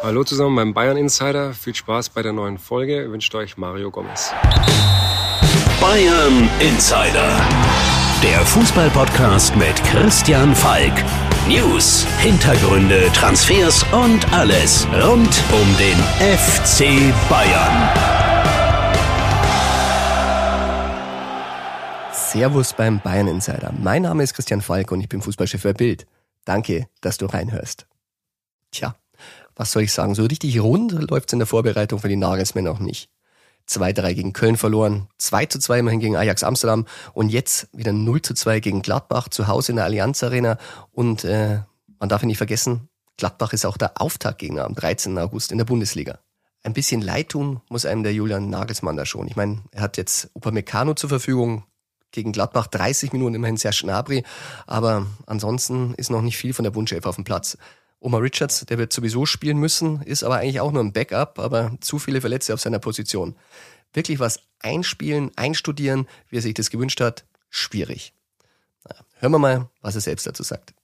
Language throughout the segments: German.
Hallo zusammen beim Bayern Insider. Viel Spaß bei der neuen Folge. Wünscht euch Mario Gomez. Bayern Insider. Der Fußballpodcast mit Christian Falk. News, Hintergründe, Transfers und alles rund um den FC Bayern. Servus beim Bayern Insider. Mein Name ist Christian Falk und ich bin Fußballchef für Bild. Danke, dass du reinhörst. Tja, was soll ich sagen? So richtig rund läuft's in der Vorbereitung für die Nagelsmänner noch nicht. 2-3 gegen Köln verloren, 2 zu 2 immerhin gegen Ajax Amsterdam und jetzt wieder 0 zu 2 gegen Gladbach zu Hause in der Allianz Arena. Und äh, man darf nicht vergessen, Gladbach ist auch der Auftaktgegner am 13. August in der Bundesliga. Ein bisschen leid tun muss einem der Julian Nagelsmann da schon. Ich meine, er hat jetzt Upamecano zur Verfügung, gegen Gladbach 30 Minuten immerhin sehr Schnabri, aber ansonsten ist noch nicht viel von der Wunschelf auf dem Platz. Omar Richards, der wird sowieso spielen müssen, ist aber eigentlich auch nur ein Backup, aber zu viele Verletzte auf seiner Position. Wirklich was einspielen, einstudieren, wie er sich das gewünscht hat, schwierig. hören wir mal, was er selbst dazu sagt.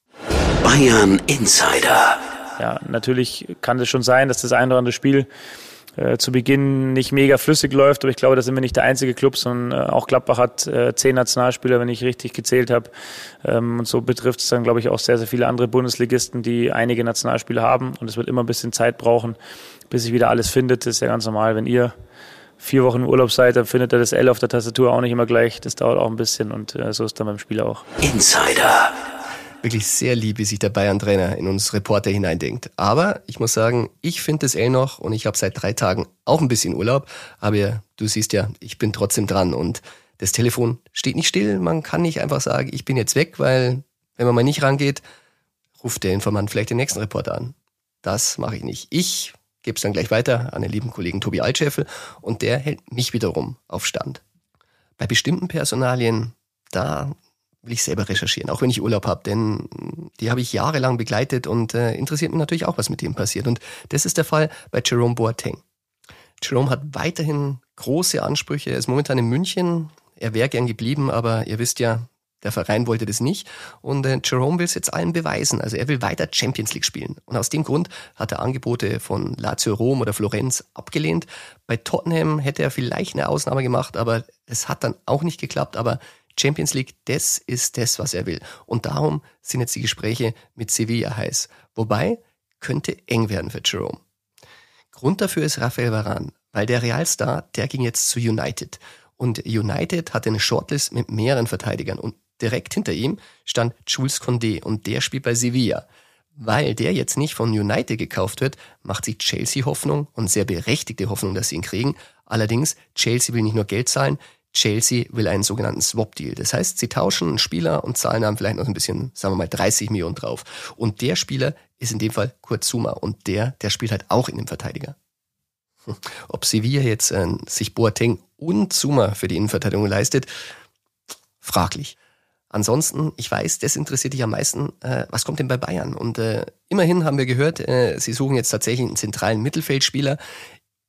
Bayern Insider. Ja, natürlich kann es schon sein, dass das ein oder andere Spiel äh, zu Beginn nicht mega flüssig läuft, aber ich glaube, da sind wir nicht der einzige Club, sondern äh, auch Gladbach hat äh, zehn Nationalspieler, wenn ich richtig gezählt habe. Ähm, und so betrifft es dann, glaube ich, auch sehr, sehr viele andere Bundesligisten, die einige Nationalspieler haben. Und es wird immer ein bisschen Zeit brauchen, bis sich wieder alles findet. Das ist ja ganz normal. Wenn ihr vier Wochen im Urlaub seid, dann findet ihr das L auf der Tastatur auch nicht immer gleich. Das dauert auch ein bisschen und so ist dann beim Spiel auch. Insider wirklich sehr lieb, wie sich der Bayern-Trainer in uns Reporter hineindenkt. Aber ich muss sagen, ich finde es eh noch und ich habe seit drei Tagen auch ein bisschen Urlaub. Aber du siehst ja, ich bin trotzdem dran und das Telefon steht nicht still. Man kann nicht einfach sagen, ich bin jetzt weg, weil wenn man mal nicht rangeht, ruft der Informant vielleicht den nächsten Reporter an. Das mache ich nicht. Ich gebe es dann gleich weiter an den lieben Kollegen Tobi Altscheffel und der hält mich wiederum auf Stand. Bei bestimmten Personalien, da will ich selber recherchieren, auch wenn ich Urlaub habe, denn die habe ich jahrelang begleitet und äh, interessiert mich natürlich auch, was mit dem passiert. Und das ist der Fall bei Jerome Boateng. Jerome hat weiterhin große Ansprüche. Er ist momentan in München. Er wäre gern geblieben, aber ihr wisst ja, der Verein wollte das nicht. Und äh, Jerome will es jetzt allen beweisen. Also er will weiter Champions League spielen. Und aus dem Grund hat er Angebote von Lazio Rom oder Florenz abgelehnt. Bei Tottenham hätte er vielleicht eine Ausnahme gemacht, aber es hat dann auch nicht geklappt. Aber Champions League, das ist das, was er will. Und darum sind jetzt die Gespräche mit Sevilla heiß. Wobei, könnte eng werden für Jerome. Grund dafür ist Rafael Varane, weil der Realstar, der ging jetzt zu United. Und United hatte eine Shortlist mit mehreren Verteidigern und direkt hinter ihm stand Jules Condé und der spielt bei Sevilla. Weil der jetzt nicht von United gekauft wird, macht sich Chelsea Hoffnung und sehr berechtigte Hoffnung, dass sie ihn kriegen. Allerdings, Chelsea will nicht nur Geld zahlen, Chelsea will einen sogenannten Swap-Deal. Das heißt, sie tauschen einen Spieler und zahlen dann vielleicht noch ein bisschen, sagen wir mal, 30 Millionen drauf. Und der Spieler ist in dem Fall Kurt Zuma und der, der spielt halt auch in dem Verteidiger. Ob Sevilla jetzt äh, sich Boateng und Zuma für die Innenverteidigung leistet, fraglich. Ansonsten, ich weiß, das interessiert dich am meisten, äh, was kommt denn bei Bayern? Und äh, immerhin haben wir gehört, äh, sie suchen jetzt tatsächlich einen zentralen Mittelfeldspieler.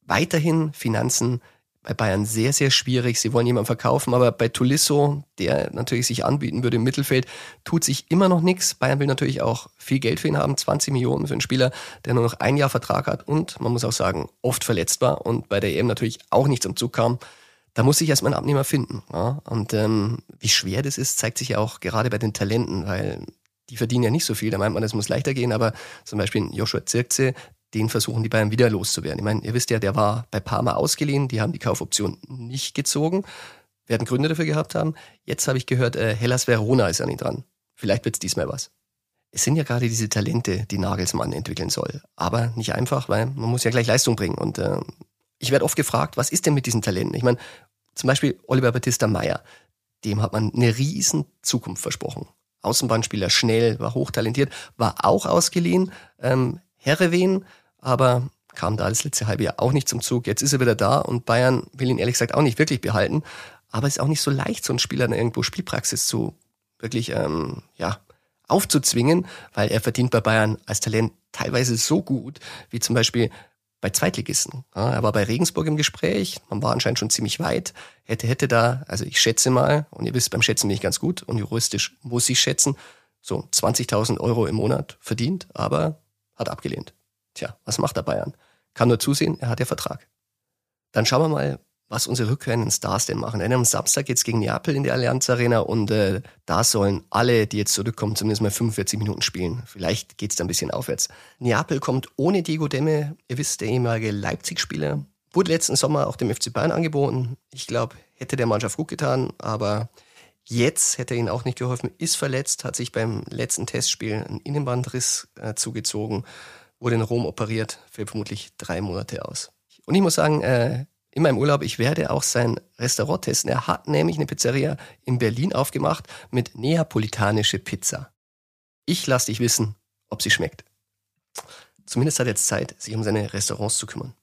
Weiterhin Finanzen bei Bayern sehr, sehr schwierig. Sie wollen jemanden verkaufen, aber bei Tulisso, der natürlich sich anbieten würde im Mittelfeld, tut sich immer noch nichts. Bayern will natürlich auch viel Geld für ihn haben, 20 Millionen für einen Spieler, der nur noch ein Jahr Vertrag hat und man muss auch sagen, oft verletzt war und bei der EM natürlich auch nicht zum Zug kam. Da muss sich erstmal ein Abnehmer finden. Ja? Und ähm, wie schwer das ist, zeigt sich ja auch gerade bei den Talenten, weil die verdienen ja nicht so viel. Da meint man, das muss leichter gehen, aber zum Beispiel Joshua Zirkze, den versuchen die Bayern wieder loszuwerden. Ich meine, ihr wisst ja, der war bei Parma ausgeliehen, die haben die Kaufoption nicht gezogen, werden Gründe dafür gehabt haben. Jetzt habe ich gehört, äh, Hellas Verona ist an ihn dran. Vielleicht wird es diesmal was. Es sind ja gerade diese Talente, die Nagelsmann entwickeln soll. Aber nicht einfach, weil man muss ja gleich Leistung bringen. Und äh, ich werde oft gefragt, was ist denn mit diesen Talenten? Ich meine, zum Beispiel Oliver Battista Meyer, dem hat man eine riesen Zukunft versprochen. Außenbahnspieler, schnell, war hochtalentiert, war auch ausgeliehen. Ähm, Herrewen aber kam da das letzte halbe Jahr auch nicht zum Zug. Jetzt ist er wieder da und Bayern will ihn ehrlich gesagt auch nicht wirklich behalten. Aber es ist auch nicht so leicht, so einen Spieler irgendwo Spielpraxis zu wirklich ähm, ja, aufzuzwingen, weil er verdient bei Bayern als Talent teilweise so gut, wie zum Beispiel bei Zweitligisten. Ja, er war bei Regensburg im Gespräch, man war anscheinend schon ziemlich weit, hätte, hätte da, also ich schätze mal, und ihr wisst, beim Schätzen bin ich ganz gut und juristisch muss ich schätzen, so 20.000 Euro im Monat verdient, aber hat abgelehnt. Tja, was macht der Bayern? Kann nur zusehen, er hat ja Vertrag. Dann schauen wir mal, was unsere rückkehrenden Stars denn machen. Denn am Samstag geht's gegen Neapel in der Allianz Arena und äh, da sollen alle, die jetzt zurückkommen, zumindest mal 45 Minuten spielen. Vielleicht geht's da ein bisschen aufwärts. Neapel kommt ohne Diego Demme, ihr wisst, der ehemalige Leipzig-Spieler, wurde letzten Sommer auch dem FC Bayern angeboten. Ich glaube, hätte der Mannschaft gut getan, aber jetzt hätte er ihnen auch nicht geholfen. Ist verletzt, hat sich beim letzten Testspiel einen Innenbandriss äh, zugezogen, wurde in Rom operiert, für vermutlich drei Monate aus. Und ich muss sagen, äh, in meinem Urlaub, ich werde auch sein Restaurant testen. Er hat nämlich eine Pizzeria in Berlin aufgemacht mit neapolitanische Pizza. Ich lasse dich wissen, ob sie schmeckt. Zumindest hat er jetzt Zeit, sich um seine Restaurants zu kümmern.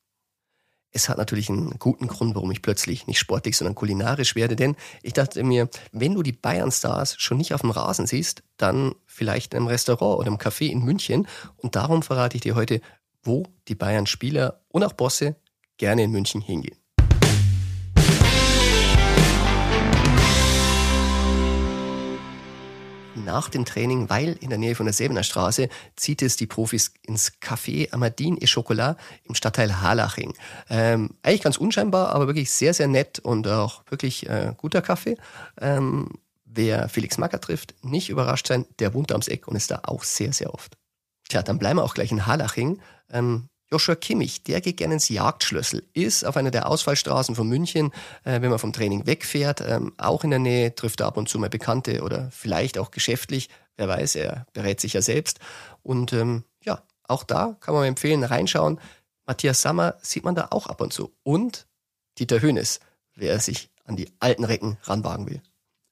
Es hat natürlich einen guten Grund, warum ich plötzlich nicht sportlich, sondern kulinarisch werde, denn ich dachte mir, wenn du die Bayern-Stars schon nicht auf dem Rasen siehst, dann vielleicht einem Restaurant oder im Café in München. Und darum verrate ich dir heute, wo die Bayern-Spieler und auch Bosse gerne in München hingehen. Nach dem Training, weil in der Nähe von der Säbener Straße, zieht es die Profis ins Café Amadine et Chocolat im Stadtteil Harlaching. Ähm, eigentlich ganz unscheinbar, aber wirklich sehr, sehr nett und auch wirklich äh, guter Kaffee. Ähm, wer Felix Macker trifft, nicht überrascht sein, der wohnt ums Eck und ist da auch sehr, sehr oft. Tja, dann bleiben wir auch gleich in Harlaching. Ähm, Joshua Kimmich, der geht gerne ins Jagdschlüssel, ist auf einer der Ausfallstraßen von München, äh, wenn man vom Training wegfährt, ähm, auch in der Nähe, trifft er ab und zu mal Bekannte oder vielleicht auch geschäftlich, wer weiß, er berät sich ja selbst. Und ähm, ja, auch da kann man empfehlen, reinschauen. Matthias Sammer sieht man da auch ab und zu. Und Dieter Höhnes, wer sich an die alten Recken ranwagen will.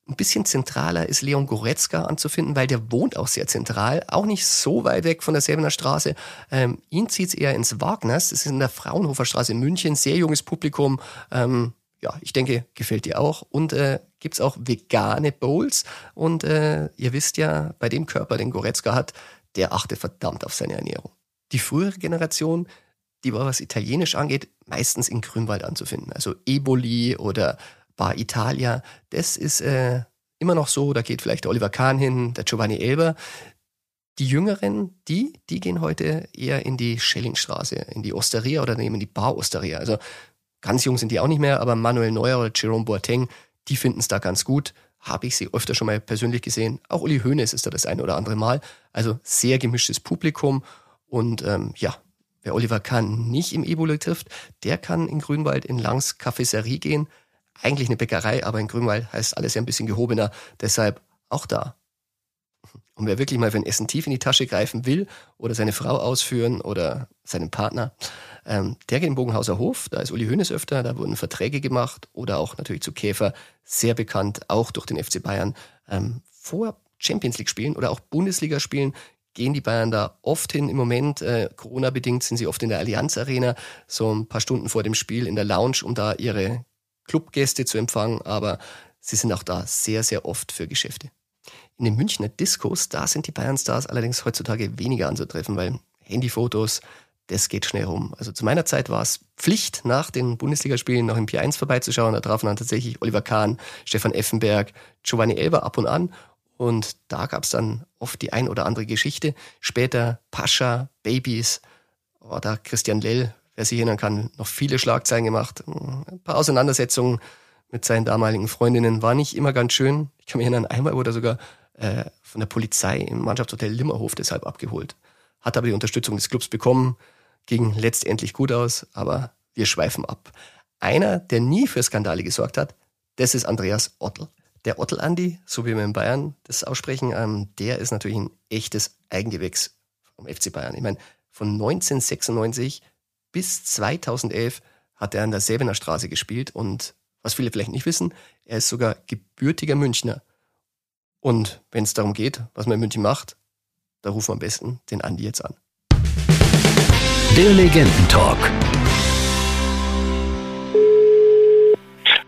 Ein bisschen zentraler ist Leon Goretzka anzufinden, weil der wohnt auch sehr zentral, auch nicht so weit weg von der Säbener Straße. Ähm, ihn zieht es eher ins Wagners, das ist in der Fraunhofer Straße in München, sehr junges Publikum. Ähm, ja, ich denke, gefällt dir auch. Und äh, gibt auch vegane Bowls. Und äh, ihr wisst ja, bei dem Körper, den Goretzka hat, der achtet verdammt auf seine Ernährung. Die frühere Generation, die war, was Italienisch angeht, meistens in Grünwald anzufinden. Also Eboli oder Bar Italia. Das ist äh, immer noch so, da geht vielleicht der Oliver Kahn hin, der Giovanni Elber. Die Jüngeren, die, die gehen heute eher in die Schellingstraße, in die Osteria oder nehmen die Bar Osteria. Also ganz jung sind die auch nicht mehr, aber Manuel Neuer oder Jerome Boateng, die finden es da ganz gut. Habe ich sie öfter schon mal persönlich gesehen. Auch Uli Hoeneß ist da das eine oder andere Mal. Also sehr gemischtes Publikum. Und ähm, ja, wer Oliver Kahn nicht im Ebola trifft, der kann in Grünwald in Langs Cafeterie gehen eigentlich eine Bäckerei, aber in Grünwald heißt alles ja ein bisschen gehobener. Deshalb auch da. Und wer wirklich mal für ein Essen tief in die Tasche greifen will oder seine Frau ausführen oder seinen Partner, ähm, der geht in Bogenhauser Hof. Da ist Uli Hoeneß öfter, da wurden Verträge gemacht oder auch natürlich zu Käfer, sehr bekannt, auch durch den FC Bayern. Ähm, vor Champions League spielen oder auch Bundesliga spielen, gehen die Bayern da oft hin. Im Moment, äh, Corona-bedingt, sind sie oft in der Allianz Arena, so ein paar Stunden vor dem Spiel in der Lounge, um da ihre Clubgäste zu empfangen, aber sie sind auch da sehr, sehr oft für Geschäfte. In den Münchner Diskos, da sind die Bayern-Stars allerdings heutzutage weniger anzutreffen, weil Handyfotos, das geht schnell rum. Also zu meiner Zeit war es Pflicht, nach den Bundesligaspielen noch im Pier 1 vorbeizuschauen. Da trafen dann tatsächlich Oliver Kahn, Stefan Effenberg, Giovanni Elber ab und an. Und da gab es dann oft die ein oder andere Geschichte. Später Pascha, Babys, oder Christian Lell wer sich erinnern kann, noch viele Schlagzeilen gemacht. Ein paar Auseinandersetzungen mit seinen damaligen Freundinnen war nicht immer ganz schön. Ich kann mich erinnern, einmal wurde er sogar äh, von der Polizei im Mannschaftshotel Limmerhof deshalb abgeholt. Hat aber die Unterstützung des Clubs bekommen, ging letztendlich gut aus, aber wir schweifen ab. Einer, der nie für Skandale gesorgt hat, das ist Andreas Ottel. Der Ottel Andi, so wie wir in Bayern das aussprechen, ähm, der ist natürlich ein echtes Eigengewächs vom FC Bayern. Ich meine, von 1996 bis 2011 hat er an der Säbener Straße gespielt und was viele vielleicht nicht wissen, er ist sogar gebürtiger Münchner. Und wenn es darum geht, was man in München macht, da rufen wir am besten den Andi jetzt an. Der Legendentalk.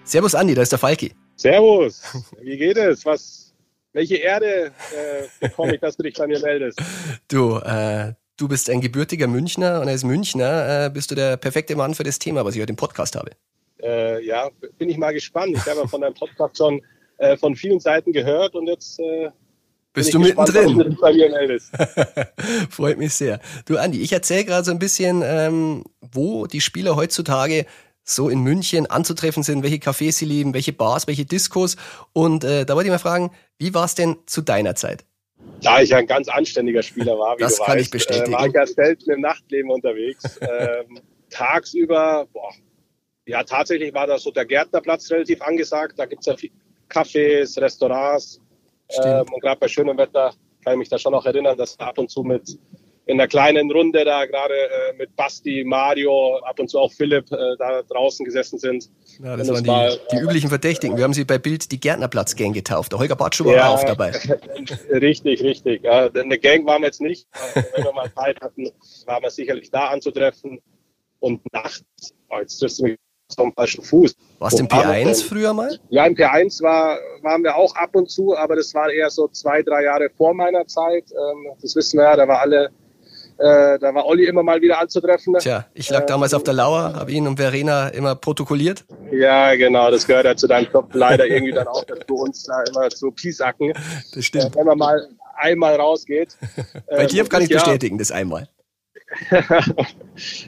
Servus Andi, da ist der Falki. Servus, wie geht es? Was, welche Erde äh, bekomme ich, dass du dich bei mir meldest? Du, äh, du bist ein gebürtiger Münchner und als Münchner äh, bist du der perfekte Mann für das Thema, was ich heute im Podcast habe. Äh, ja, bin ich mal gespannt. Ich habe von deinem Podcast schon äh, von vielen Seiten gehört und jetzt äh, Bist du mittendrin? Bei mir Freut mich sehr. Du Andi, ich erzähle gerade so ein bisschen, ähm, wo die Spieler heutzutage so in München anzutreffen sind, welche Cafés sie lieben, welche Bars, welche Diskos. Und äh, da wollte ich mal fragen, wie war es denn zu deiner Zeit? Da ich ein ganz anständiger Spieler war, wie das du kann weißt, ich bestätigen. Äh, war ich ja selten im Nachtleben unterwegs. ähm, tagsüber, boah, ja, tatsächlich war da so der Gärtnerplatz relativ angesagt. Da gibt es ja viel Cafés, Restaurants. Ähm, und gerade bei schönem Wetter kann ich mich da schon noch erinnern, dass ab und zu mit in einer kleinen Runde da gerade äh, mit Basti, Mario, ab und zu auch Philipp äh, da draußen gesessen sind. Ja, das waren die, war, die äh, üblichen Verdächtigen. Wir haben sie bei Bild die Gärtnerplatz-Gang getauft. Der Holger Bartschuh war ja, auch dabei. richtig, richtig. Ja, eine Gang waren wir jetzt nicht. Wenn wir mal Zeit hatten, waren wir sicherlich da anzutreffen. Und nachts, oh, jetzt triffst du mich vom falschen Fuß. Warst du im P1 früher mal? Ja, im P1 war, waren wir auch ab und zu, aber das war eher so zwei, drei Jahre vor meiner Zeit. Ähm, das wissen wir ja, da war alle äh, da war Olli immer mal wieder anzutreffen. Tja, ich lag damals auf der Lauer, habe ihn und Verena immer protokolliert. Ja, genau, das gehört ja zu deinem Job leider irgendwie dann auch dazu, uns da immer zu piesacken. Das stimmt. Äh, wenn man mal einmal rausgeht. Bei dir ähm, kann ich ja, bestätigen, das einmal.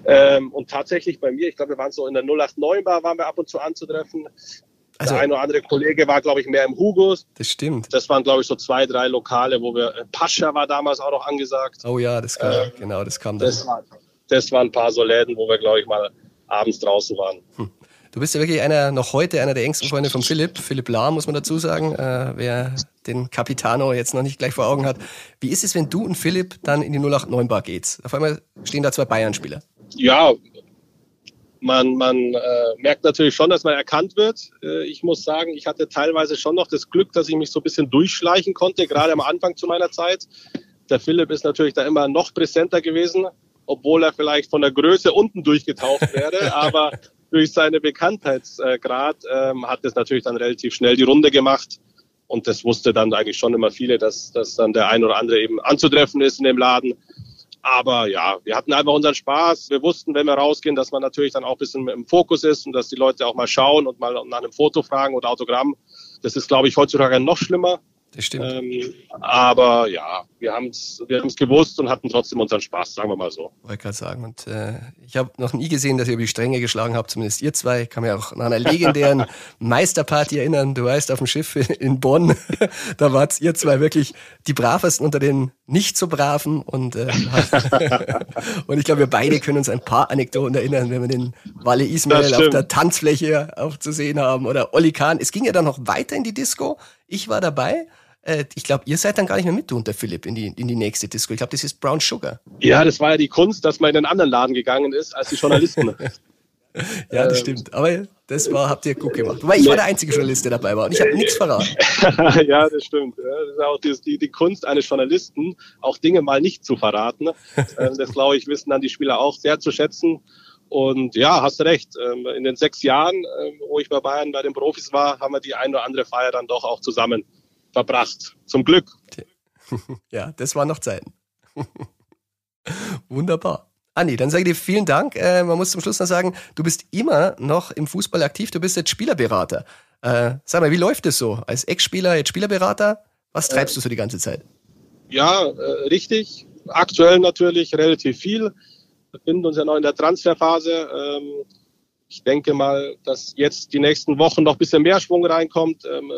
ähm, und tatsächlich bei mir, ich glaube, wir waren so in der 089 Bar, waren wir ab und zu anzutreffen. Also, der ein oder andere Kollege war, glaube ich, mehr im Hugos. Das stimmt. Das waren, glaube ich, so zwei, drei Lokale, wo wir. Äh, Pascha war damals auch noch angesagt. Oh ja, das kam, äh, genau, das kam dann. Das, war, das waren ein paar so Läden, wo wir, glaube ich, mal abends draußen waren. Hm. Du bist ja wirklich einer, noch heute einer der engsten Freunde von Philipp. Philipp Lahr, muss man dazu sagen, äh, wer den Capitano jetzt noch nicht gleich vor Augen hat. Wie ist es, wenn du und Philipp dann in die 089 Bar geht? Auf einmal stehen da zwei Bayern-Spieler. Ja, man, man äh, merkt natürlich schon, dass man erkannt wird. Äh, ich muss sagen, ich hatte teilweise schon noch das Glück, dass ich mich so ein bisschen durchschleichen konnte, gerade am Anfang zu meiner Zeit. Der Philipp ist natürlich da immer noch präsenter gewesen, obwohl er vielleicht von der Größe unten durchgetaucht wäre, aber durch seine Bekanntheitsgrad ähm, hat es natürlich dann relativ schnell die Runde gemacht. Und das wusste dann eigentlich schon immer viele, dass, dass dann der ein oder andere eben anzutreffen ist in dem Laden. Aber ja, wir hatten einfach unseren Spaß. Wir wussten, wenn wir rausgehen, dass man natürlich dann auch ein bisschen im Fokus ist und dass die Leute auch mal schauen und mal nach einem Foto fragen oder Autogramm. Das ist, glaube ich, heutzutage noch schlimmer. Das stimmt. Ähm, aber ja, wir haben es wir haben's gewusst und hatten trotzdem unseren Spaß, sagen wir mal so. Wollte gerade sagen. Und äh, ich habe noch nie gesehen, dass ihr über die Stränge geschlagen habt, zumindest ihr zwei. Ich kann mich auch nach einer legendären Meisterparty erinnern. Du weißt, auf dem Schiff in Bonn, da wart ihr zwei wirklich die bravesten unter den nicht so braven. Und, äh, und ich glaube, wir beide können uns ein paar Anekdoten erinnern, wenn wir den Walle Ismail auf der Tanzfläche aufzusehen haben oder Olli Kahn. Es ging ja dann noch weiter in die Disco. Ich war dabei. Äh, ich glaube, ihr seid dann gar nicht mehr mit, du und der Philipp, in die, in die nächste Disco. Ich glaube, das ist Brown Sugar. Ja, das war ja die Kunst, dass man in einen anderen Laden gegangen ist, als die Journalisten. ja, das ähm, stimmt. Aber das war, habt ihr gut gemacht. Wobei ich war der einzige Journalist, der dabei war und ich habe nichts verraten. ja, das stimmt. Das ist auch die, die, die, Kunst eines Journalisten, auch Dinge mal nicht zu verraten. Ähm, das, glaube ich, wissen dann die Spieler auch sehr zu schätzen. Und ja, hast recht. Ähm, in den sechs Jahren, wo ich bei Bayern bei den Profis war, haben wir die ein oder andere Feier dann doch auch zusammen verbracht. Zum Glück. Ja, das waren noch Zeiten. Wunderbar. Andi, dann sage ich dir vielen Dank. Äh, man muss zum Schluss noch sagen, du bist immer noch im Fußball aktiv, du bist jetzt Spielerberater. Äh, sag mal, wie läuft es so? Als Ex-Spieler, jetzt Spielerberater, was treibst du so die ganze Zeit? Ja, äh, richtig. Aktuell natürlich relativ viel. Wir befinden uns ja noch in der Transferphase. Ähm, ich denke mal, dass jetzt die nächsten Wochen noch ein bisschen mehr Schwung reinkommt. Ähm, äh,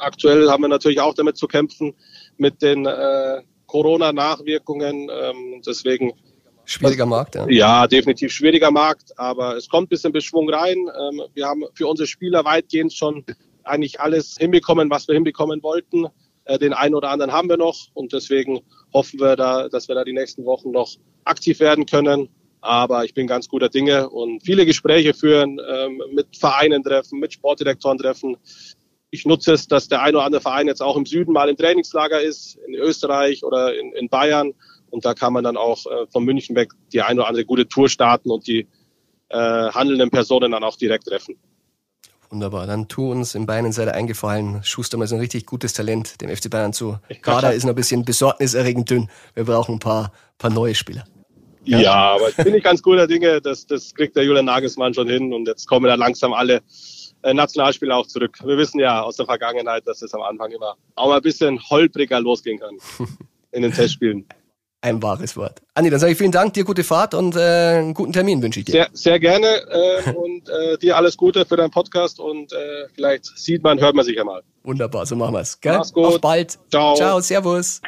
aktuell haben wir natürlich auch damit zu kämpfen mit den äh, Corona-Nachwirkungen. Ähm, deswegen Schwieriger Markt, ja. Ja, definitiv schwieriger Markt, aber es kommt ein bisschen Beschwung rein. Ähm, wir haben für unsere Spieler weitgehend schon eigentlich alles hinbekommen, was wir hinbekommen wollten. Äh, den einen oder anderen haben wir noch und deswegen hoffen wir da, dass wir da die nächsten Wochen noch aktiv werden können aber ich bin ganz guter Dinge und viele Gespräche führen, ähm, mit Vereinen treffen, mit Sportdirektoren treffen. Ich nutze es, dass der ein oder andere Verein jetzt auch im Süden mal im Trainingslager ist, in Österreich oder in, in Bayern. Und da kann man dann auch äh, von München weg die ein oder andere gute Tour starten und die äh, handelnden Personen dann auch direkt treffen. Wunderbar. Dann tu uns in Bayern Seite eingefallen. Schuster mal so ein richtig gutes Talent dem FC Bayern zu. Kader ist noch ein bisschen besorgniserregend dünn. Wir brauchen ein paar, paar neue Spieler. Ja, ja aber bin ich ganz guter Dinge. Das, das kriegt der Julian Nagelsmann schon hin. Und jetzt kommen da langsam alle äh, Nationalspieler auch zurück. Wir wissen ja aus der Vergangenheit, dass es am Anfang immer auch mal ein bisschen holpriger losgehen kann in den Testspielen. Ein wahres Wort. Andi, dann sage ich vielen Dank, dir gute Fahrt und äh, einen guten Termin wünsche ich dir. Sehr, sehr gerne äh, und äh, dir alles Gute für deinen Podcast und äh, vielleicht sieht man, hört man sich ja mal. Wunderbar, so machen wir's. Gell? Mach's gut. Auf bald. Ciao. Ciao, servus.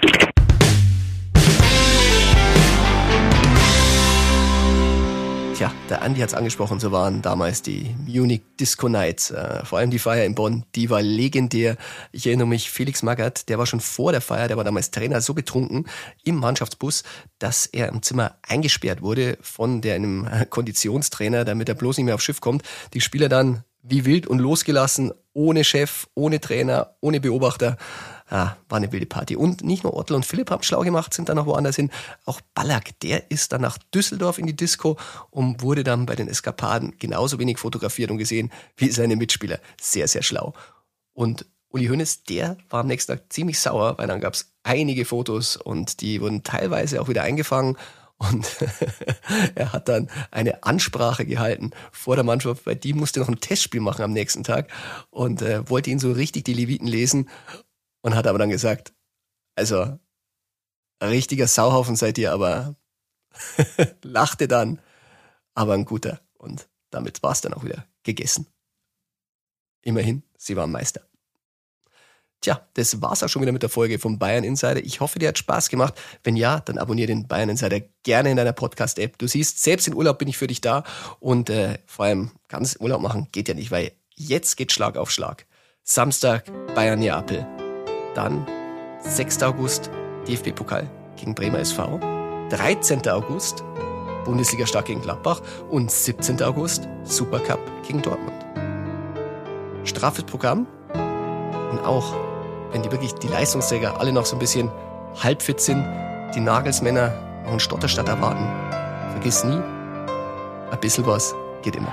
Tja, der Andi hat's angesprochen, so waren damals die Munich Disco Nights. Äh, vor allem die Feier in Bonn, die war legendär. Ich erinnere mich, Felix Magath, der war schon vor der Feier, der war damals Trainer, so betrunken im Mannschaftsbus, dass er im Zimmer eingesperrt wurde von der, einem Konditionstrainer, damit er bloß nicht mehr aufs Schiff kommt. Die Spieler dann wie wild und losgelassen, ohne Chef, ohne Trainer, ohne Beobachter. Ah, war eine wilde Party. Und nicht nur Otto und Philipp haben schlau gemacht, sind dann noch woanders hin. Auch Ballack, der ist dann nach Düsseldorf in die Disco und wurde dann bei den Eskapaden genauso wenig fotografiert und gesehen wie seine Mitspieler. Sehr, sehr schlau. Und Uli Hoeneß, der war am nächsten Tag ziemlich sauer, weil dann gab es einige Fotos und die wurden teilweise auch wieder eingefangen. Und er hat dann eine Ansprache gehalten vor der Mannschaft, weil die musste noch ein Testspiel machen am nächsten Tag und äh, wollte ihn so richtig die Leviten lesen und hat aber dann gesagt, also ein richtiger Sauhaufen seid ihr, aber lachte dann, aber ein guter. Und damit war es dann auch wieder gegessen. Immerhin, sie waren Meister. Tja, das war's auch schon wieder mit der Folge vom Bayern Insider. Ich hoffe, dir hat Spaß gemacht. Wenn ja, dann abonniere den Bayern Insider gerne in deiner Podcast-App. Du siehst, selbst in Urlaub bin ich für dich da und äh, vor allem ganz Urlaub machen geht ja nicht, weil jetzt geht Schlag auf Schlag. Samstag Bayern Neapel. Dann 6. August DFB-Pokal gegen Bremer SV. 13. August Bundesliga Start gegen Gladbach und 17. August Supercup gegen Dortmund. Straffes Programm und auch wenn die wirklich die Leistungsträger alle noch so ein bisschen halbfit sind, die Nagelsmänner noch einen Stotterstadt erwarten. Vergiss nie, ein bisschen was geht immer.